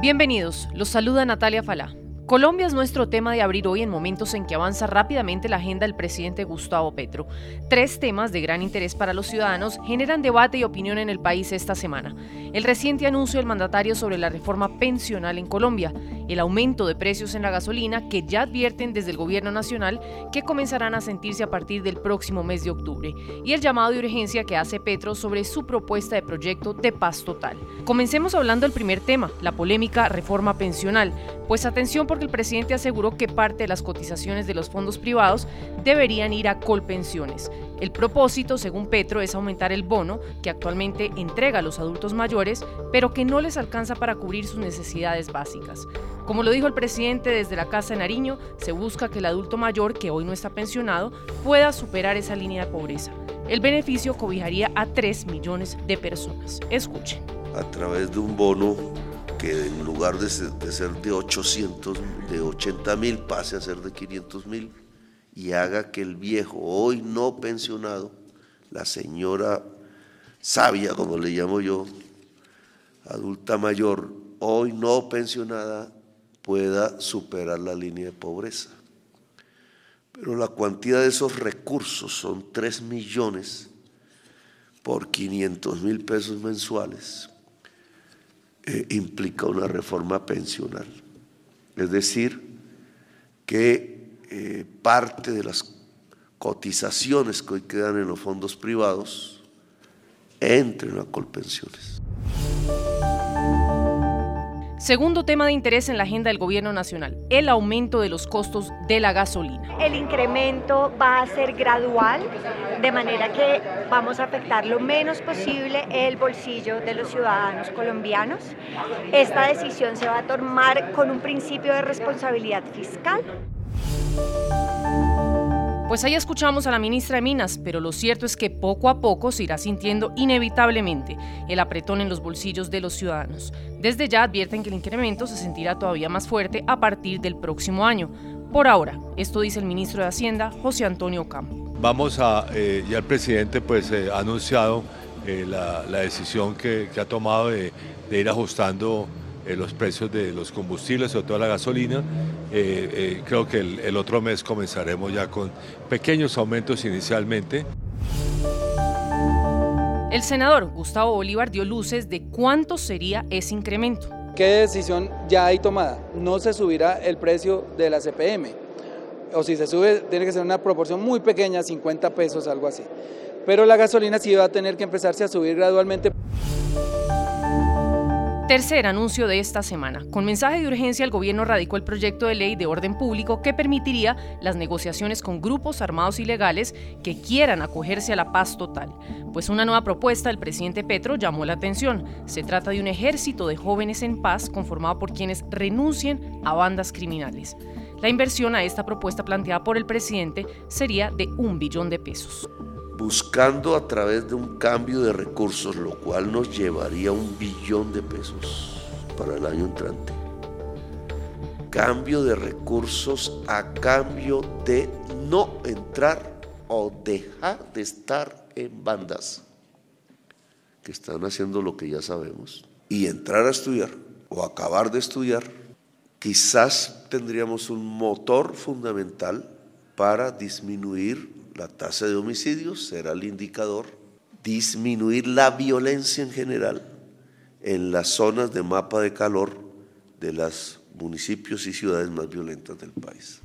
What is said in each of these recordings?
Bienvenidos, los saluda Natalia Falá. Colombia es nuestro tema de abrir hoy en momentos en que avanza rápidamente la agenda del presidente Gustavo Petro. Tres temas de gran interés para los ciudadanos generan debate y opinión en el país esta semana. El reciente anuncio del mandatario sobre la reforma pensional en Colombia, el aumento de precios en la gasolina que ya advierten desde el gobierno nacional que comenzarán a sentirse a partir del próximo mes de octubre, y el llamado de urgencia que hace Petro sobre su propuesta de proyecto de paz total. Comencemos hablando del primer tema, la polémica reforma pensional, pues atención porque el presidente aseguró que parte de las cotizaciones de los fondos privados deberían ir a colpensiones. El propósito, según Petro, es aumentar el bono que actualmente entrega a los adultos mayores, pero que no les alcanza para cubrir sus necesidades básicas. Como lo dijo el presidente desde la Casa de Nariño, se busca que el adulto mayor, que hoy no está pensionado, pueda superar esa línea de pobreza. El beneficio cobijaría a 3 millones de personas. Escuchen. A través de un bono que en lugar de ser, de 800, de 80 mil, pase a ser de 500 mil y haga que el viejo, hoy no pensionado, la señora sabia, como le llamo yo, adulta mayor, hoy no pensionada, pueda superar la línea de pobreza. Pero la cuantía de esos recursos son 3 millones por 500 mil pesos mensuales eh, implica una reforma pensional. Es decir, que eh, parte de las cotizaciones que hoy quedan en los fondos privados entren a colpensiones. Segundo tema de interés en la agenda del gobierno nacional, el aumento de los costos de la gasolina. El incremento va a ser gradual, de manera que vamos a afectar lo menos posible el bolsillo de los ciudadanos colombianos. Esta decisión se va a tomar con un principio de responsabilidad fiscal. Pues ahí escuchamos a la ministra de Minas, pero lo cierto es que poco a poco se irá sintiendo inevitablemente el apretón en los bolsillos de los ciudadanos. Desde ya advierten que el incremento se sentirá todavía más fuerte a partir del próximo año. Por ahora, esto dice el ministro de Hacienda, José Antonio Campo. Vamos a, eh, ya el presidente pues eh, ha anunciado eh, la, decisión que, ha tomado de ir ajustando los precios de los combustibles, sobre todo la gasolina. Eh, eh, creo que el, otro mes comenzaremos ya con pequeños aumentos inicialmente. El senador Gustavo Bolívar dio luces de cuánto sería ese incremento. ¿Qué decisión ya hay tomada? No se subirá el precio de la CPM. O si se sube, tiene que ser una proporción muy pequeña, 50 pesos, algo así. Pero la gasolina sí va a tener que empezarse a subir gradualmente. Tercer anuncio de esta semana. Con mensaje de urgencia, el gobierno radicó el proyecto de ley de orden público que permitiría las negociaciones con grupos armados ilegales que quieran acogerse a la paz total. Pues una nueva propuesta del presidente Petro llamó la atención. Se trata de un ejército de jóvenes en paz conformado por quienes renuncien a bandas criminales. La inversión a esta propuesta planteada por el presidente sería de un billón de pesos buscando a través de un cambio de recursos, lo cual nos llevaría un billón de pesos para el año entrante. Cambio de recursos a cambio de no entrar o dejar de estar en bandas que están haciendo lo que ya sabemos y entrar a estudiar o acabar de estudiar, quizás tendríamos un motor fundamental para disminuir la tasa de homicidios será el indicador, disminuir la violencia en general en las zonas de mapa de calor de los municipios y ciudades más violentas del país.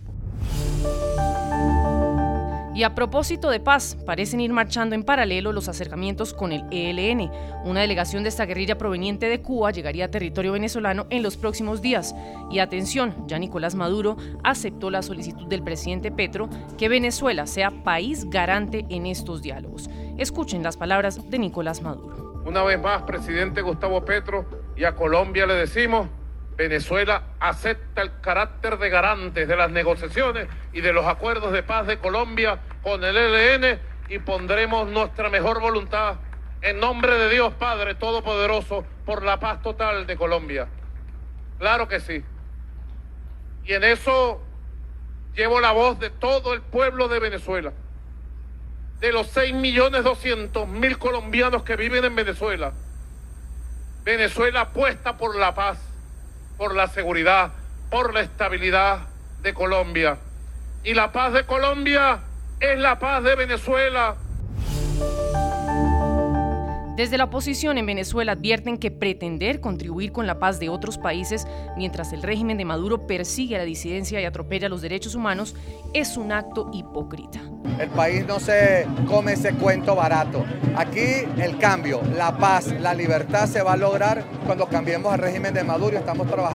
Y a propósito de paz, parecen ir marchando en paralelo los acercamientos con el ELN. Una delegación de esta guerrilla proveniente de Cuba llegaría a territorio venezolano en los próximos días. Y atención, ya Nicolás Maduro aceptó la solicitud del presidente Petro que Venezuela sea país garante en estos diálogos. Escuchen las palabras de Nicolás Maduro. Una vez más, presidente Gustavo Petro, y a Colombia le decimos Venezuela acepta el carácter de garantes de las negociaciones y de los acuerdos de paz de Colombia con el ELN y pondremos nuestra mejor voluntad en nombre de Dios Padre Todopoderoso por la paz total de Colombia. Claro que sí. Y en eso llevo la voz de todo el pueblo de Venezuela, de los 6 millones mil colombianos que viven en Venezuela. Venezuela apuesta por la paz por la seguridad, por la estabilidad de Colombia. Y la paz de Colombia es la paz de Venezuela. Desde la oposición en Venezuela advierten que pretender contribuir con la paz de otros países mientras el régimen de Maduro persigue a la disidencia y atropella los derechos humanos es un acto hipócrita. El país no se come ese cuento barato. Aquí el cambio, la paz, la libertad se va a lograr cuando cambiemos el régimen de Maduro y estamos trabajando.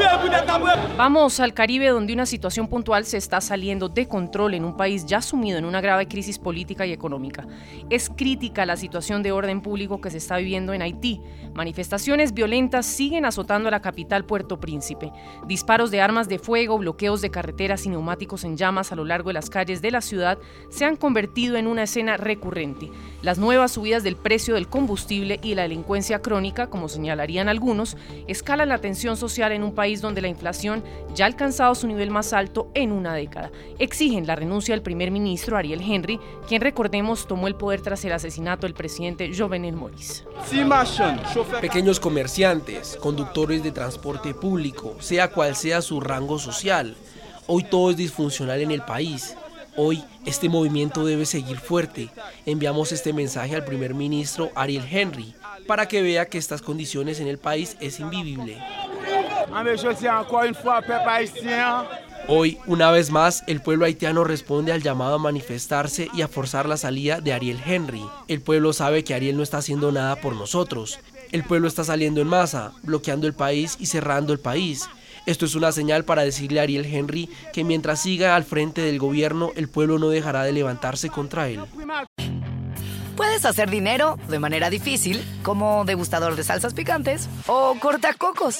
Vamos al Caribe donde una situación puntual se está saliendo de control en un país ya sumido en una grave crisis política y económica. Es crítica la situación de orden público que se está viviendo en Haití. Manifestaciones violentas siguen azotando a la capital Puerto Príncipe. Disparos de armas de fuego, bloqueos de carreteras y neumáticos en llamas a lo largo de las calles de la ciudad se han convertido en una escena recurrente. Las nuevas subidas del precio del combustible y la delincuencia crónica, como señalarían algunos, escalan la tensión social en un país donde la inflación ya ha alcanzado su nivel más alto en una década. Exigen la renuncia del primer ministro Ariel Henry, quien recordemos tomó el poder tras el asesinato del presidente Jovenel Moïse. Pequeños comerciantes, conductores de transporte público, sea cual sea su rango social. Hoy todo es disfuncional en el país. Hoy este movimiento debe seguir fuerte. Enviamos este mensaje al primer ministro Ariel Henry para que vea que estas condiciones en el país es invivible. Hoy, una vez más, el pueblo haitiano responde al llamado a manifestarse y a forzar la salida de Ariel Henry. El pueblo sabe que Ariel no está haciendo nada por nosotros. El pueblo está saliendo en masa, bloqueando el país y cerrando el país. Esto es una señal para decirle a Ariel Henry que mientras siga al frente del gobierno, el pueblo no dejará de levantarse contra él. Puedes hacer dinero de manera difícil, como degustador de salsas picantes, o cortacocos,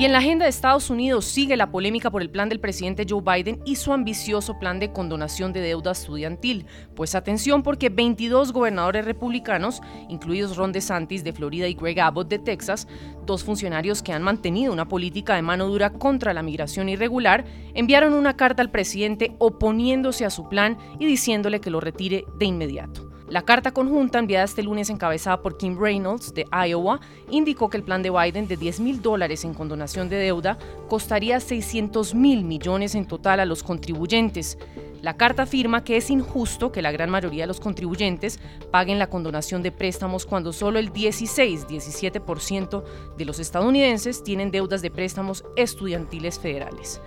Y en la agenda de Estados Unidos sigue la polémica por el plan del presidente Joe Biden y su ambicioso plan de condonación de deuda estudiantil. Pues atención porque 22 gobernadores republicanos, incluidos Ron DeSantis de Florida y Greg Abbott de Texas, dos funcionarios que han mantenido una política de mano dura contra la migración irregular, enviaron una carta al presidente oponiéndose a su plan y diciéndole que lo retire de inmediato. La carta conjunta enviada este lunes encabezada por Kim Reynolds de Iowa indicó que el plan de Biden de 10 mil dólares en condonación de deuda costaría 600 mil millones en total a los contribuyentes. La carta afirma que es injusto que la gran mayoría de los contribuyentes paguen la condonación de préstamos cuando solo el 16-17% de los estadounidenses tienen deudas de préstamos estudiantiles federales.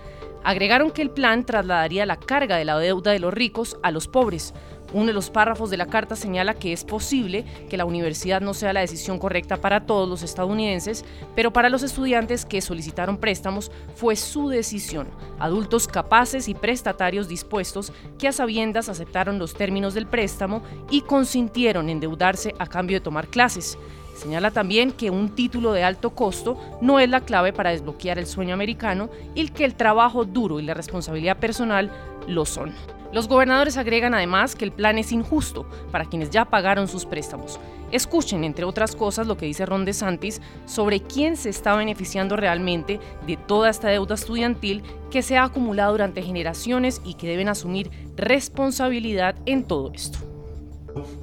Agregaron que el plan trasladaría la carga de la deuda de los ricos a los pobres, uno de los párrafos de la carta señala que es posible que la universidad no sea la decisión correcta para todos los estadounidenses, pero para los estudiantes que solicitaron préstamos fue su decisión. Adultos capaces y prestatarios dispuestos que a sabiendas aceptaron los términos del préstamo y consintieron endeudarse a cambio de tomar clases. Señala también que un título de alto costo no es la clave para desbloquear el sueño americano y que el trabajo duro y la responsabilidad personal lo son. Los gobernadores agregan además que el plan es injusto para quienes ya pagaron sus préstamos. Escuchen, entre otras cosas, lo que dice Ron DeSantis sobre quién se está beneficiando realmente de toda esta deuda estudiantil que se ha acumulado durante generaciones y que deben asumir responsabilidad en todo esto.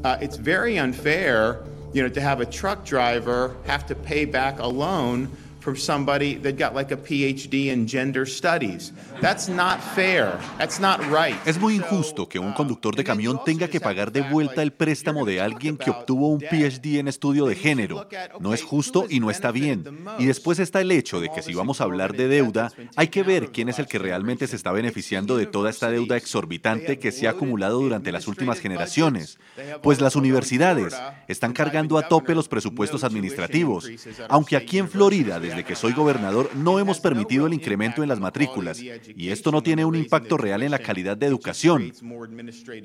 Uh, it's very unfair, you know, to have a truck driver have to pay back a loan somebody that got like a PhD in gender studies. That's not fair. That's not right. Es muy injusto que un conductor de camión tenga que pagar de vuelta el préstamo de alguien que obtuvo un PhD en estudio de género. No es justo y no está bien. Y después está el hecho de que si vamos a hablar de deuda, hay que ver quién es el que realmente se está beneficiando de toda esta deuda exorbitante que se ha acumulado durante las últimas generaciones. Pues las universidades están cargando a tope los presupuestos administrativos, aunque aquí en Florida, desde que soy gobernador, no hemos permitido el incremento en las matrículas, y esto no tiene un impacto real en la calidad de educación.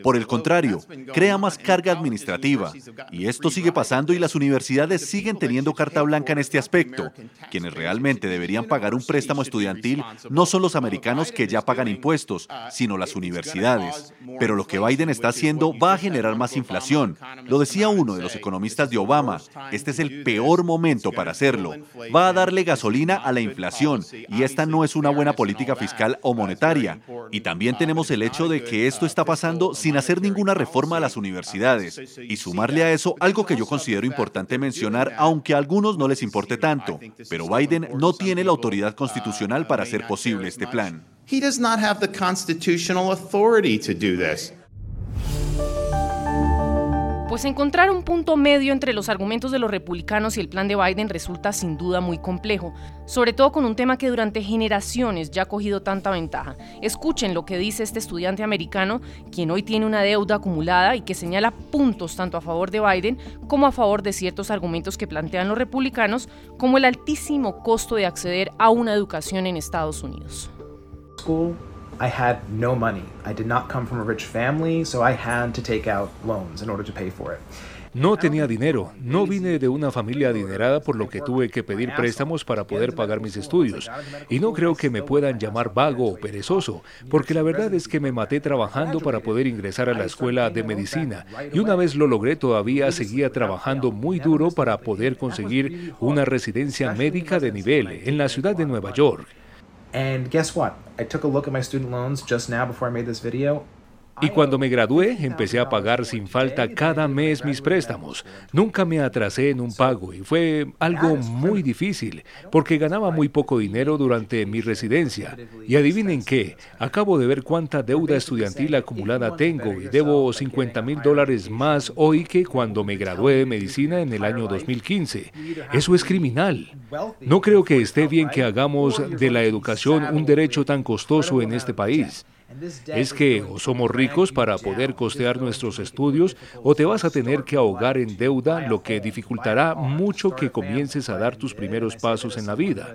Por el contrario, crea más carga administrativa, y esto sigue pasando y las universidades siguen teniendo carta blanca en este aspecto. Quienes realmente deberían pagar un préstamo estudiantil no son los americanos que ya pagan impuestos, sino las universidades. Pero lo que Biden está haciendo va a generar más inflación. Lo decía uno de los economistas de Obama, este es el peor momento para hacerlo. Va a darle gasolina a la inflación y esta no es una buena política fiscal o monetaria. Y también tenemos el hecho de que esto está pasando sin hacer ninguna reforma a las universidades. Y sumarle a eso algo que yo considero importante mencionar, aunque a algunos no les importe tanto, pero Biden no tiene la autoridad constitucional para hacer posible este plan. Pues encontrar un punto medio entre los argumentos de los republicanos y el plan de Biden resulta sin duda muy complejo, sobre todo con un tema que durante generaciones ya ha cogido tanta ventaja. Escuchen lo que dice este estudiante americano, quien hoy tiene una deuda acumulada y que señala puntos tanto a favor de Biden como a favor de ciertos argumentos que plantean los republicanos, como el altísimo costo de acceder a una educación en Estados Unidos. I had no money. I did not come from a rich family, so I had to take out loans in order to pay for it. No tenía dinero, no vine de una familia adinerada por lo que tuve que pedir préstamos para poder pagar mis estudios. Y no creo que me puedan llamar vago o perezoso, porque la verdad es que me maté trabajando para poder ingresar a la escuela de medicina. Y una vez lo logré, todavía seguía trabajando muy duro para poder conseguir una residencia médica de nivel en la ciudad de Nueva York. And guess what? I took a look at my student loans just now before I made this video. Y cuando me gradué, empecé a pagar sin falta cada mes mis préstamos. Nunca me atrasé en un pago y fue algo muy difícil porque ganaba muy poco dinero durante mi residencia. Y adivinen qué, acabo de ver cuánta deuda estudiantil acumulada tengo y debo 50 mil dólares más hoy que cuando me gradué de medicina en el año 2015. Eso es criminal. No creo que esté bien que hagamos de la educación un derecho tan costoso en este país. Es que o somos ricos para poder costear nuestros estudios o te vas a tener que ahogar en deuda, lo que dificultará mucho que comiences a dar tus primeros pasos en la vida.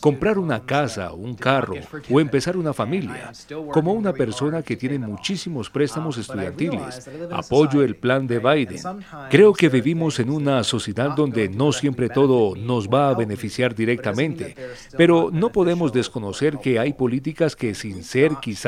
Comprar una casa, un carro o empezar una familia. Como una persona que tiene muchísimos préstamos estudiantiles, apoyo el plan de Biden. Creo que vivimos en una sociedad donde no siempre todo nos va a beneficiar directamente, pero no podemos desconocer que hay políticas que sin ser quizás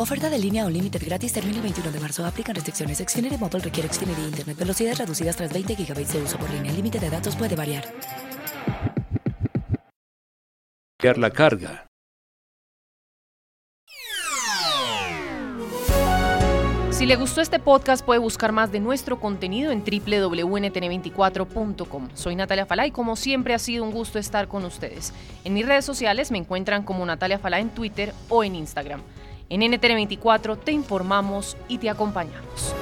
Oferta de línea o límite gratis termina el 21 de marzo. Aplican restricciones. Xfinity Mobile requiere Xfinity Internet. Velocidades reducidas tras 20 GB de uso por línea. El límite de datos puede variar. La carga. Si le gustó este podcast puede buscar más de nuestro contenido en www.ntn24.com. Soy Natalia Falá y como siempre ha sido un gusto estar con ustedes. En mis redes sociales me encuentran como Natalia Falá en Twitter o en Instagram. En NTN24 te informamos y te acompañamos.